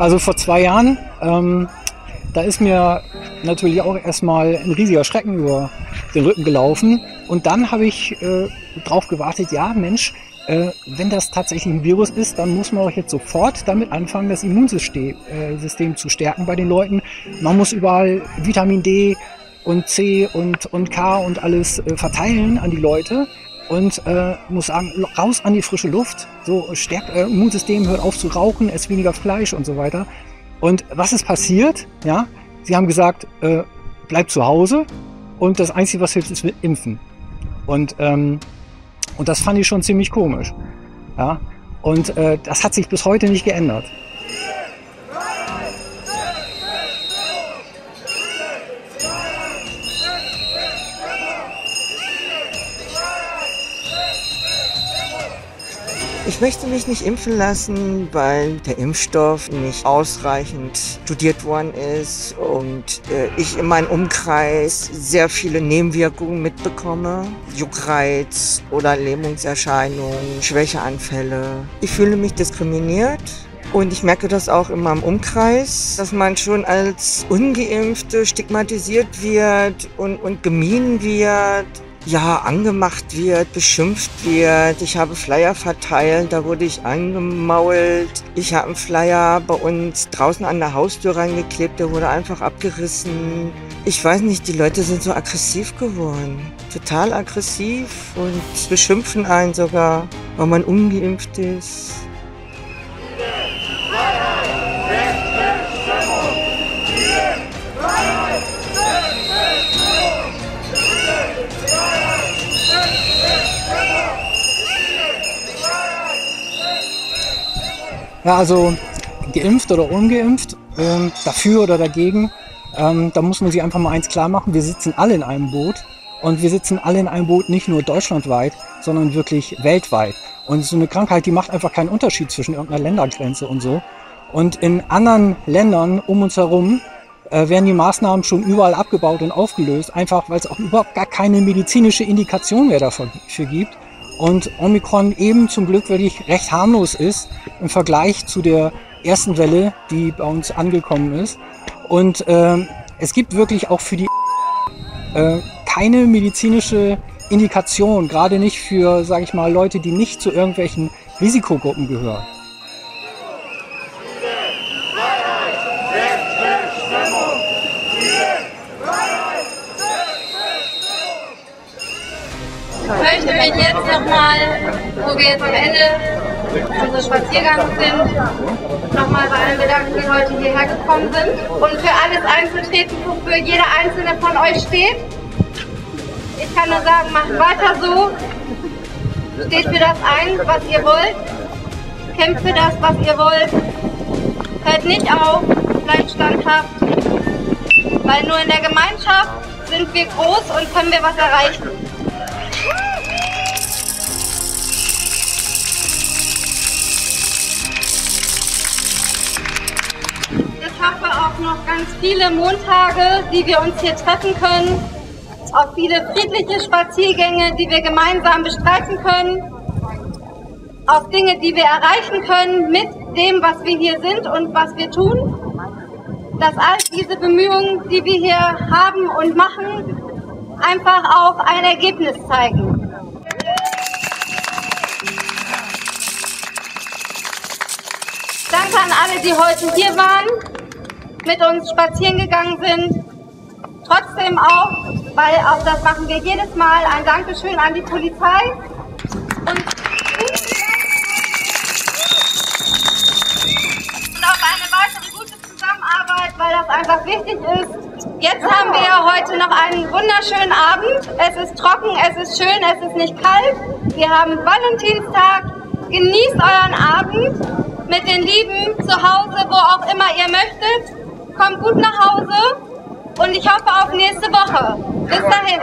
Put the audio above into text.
Also vor zwei Jahren, ähm, da ist mir natürlich auch erstmal ein riesiger Schrecken über den Rücken gelaufen. Und dann habe ich äh, drauf gewartet, ja Mensch, äh, wenn das tatsächlich ein Virus ist, dann muss man auch jetzt sofort damit anfangen, das Immunsystem äh, System zu stärken bei den Leuten. Man muss überall Vitamin D und C und, und K und alles äh, verteilen an die Leute und äh, muss sagen, raus an die frische Luft, so stärkt äh, Immunsystem, hört auf zu rauchen, esst weniger Fleisch und so weiter. Und was ist passiert? Ja, sie haben gesagt, äh, bleibt zu Hause und das Einzige, was hilft, ist impfen. Und ähm, und das fand ich schon ziemlich komisch. Ja? Und äh, das hat sich bis heute nicht geändert. Ich möchte mich nicht impfen lassen, weil der Impfstoff nicht ausreichend studiert worden ist und äh, ich in meinem Umkreis sehr viele Nebenwirkungen mitbekomme. Juckreiz oder Lähmungserscheinungen, Schwächeanfälle. Ich fühle mich diskriminiert. Und ich merke das auch in meinem Umkreis, dass man schon als Ungeimpfte stigmatisiert wird und, und gemieden wird ja, angemacht wird, beschimpft wird. Ich habe Flyer verteilt, da wurde ich angemault. Ich habe einen Flyer bei uns draußen an der Haustür reingeklebt, der wurde einfach abgerissen. Ich weiß nicht, die Leute sind so aggressiv geworden. Total aggressiv und beschimpfen einen sogar, weil man ungeimpft ist. Ja, also geimpft oder ungeimpft, ähm, dafür oder dagegen, ähm, da muss man sich einfach mal eins klar machen, wir sitzen alle in einem Boot und wir sitzen alle in einem Boot nicht nur deutschlandweit, sondern wirklich weltweit. Und so eine Krankheit, die macht einfach keinen Unterschied zwischen irgendeiner Ländergrenze und so. Und in anderen Ländern um uns herum äh, werden die Maßnahmen schon überall abgebaut und aufgelöst, einfach weil es auch überhaupt gar keine medizinische Indikation mehr dafür gibt. Und Omikron eben zum Glück wirklich recht harmlos ist im Vergleich zu der ersten Welle, die bei uns angekommen ist. Und äh, es gibt wirklich auch für die äh, keine medizinische Indikation, gerade nicht für, sage ich mal, Leute, die nicht zu irgendwelchen Risikogruppen gehören. Mich jetzt nochmal, wo wir jetzt am Ende unseres Spaziergangs sind, nochmal bei allen bedanken, die heute hierher gekommen sind und für alles einzutreten, wofür jeder einzelne von euch steht. Ich kann nur sagen, macht weiter so. Steht für das ein, was ihr wollt. Kämpft für das, was ihr wollt. Hört nicht auf, bleibt standhaft. Weil nur in der Gemeinschaft sind wir groß und können wir was erreichen. Noch ganz viele Montage, die wir uns hier treffen können, auf viele friedliche Spaziergänge, die wir gemeinsam bestreiten können, auf Dinge, die wir erreichen können mit dem, was wir hier sind und was wir tun, dass all diese Bemühungen, die wir hier haben und machen, einfach auch ein Ergebnis zeigen. Danke an alle, die heute hier waren, mit uns spazieren gegangen sind. Trotzdem auch, weil auch das machen wir jedes Mal, ein Dankeschön an die Polizei. Und, auf eine weitere gute Zusammenarbeit, weil das einfach wichtig ist. Jetzt haben wir heute noch einen wunderschönen Abend. Es ist trocken, es ist schön, es ist nicht kalt. Wir haben Valentinstag. Genießt euren Abend mit den Lieben zu Hause, wo auch immer ihr möchtet. Kommt gut nach Hause und ich hoffe auf nächste Woche. Bis dahin.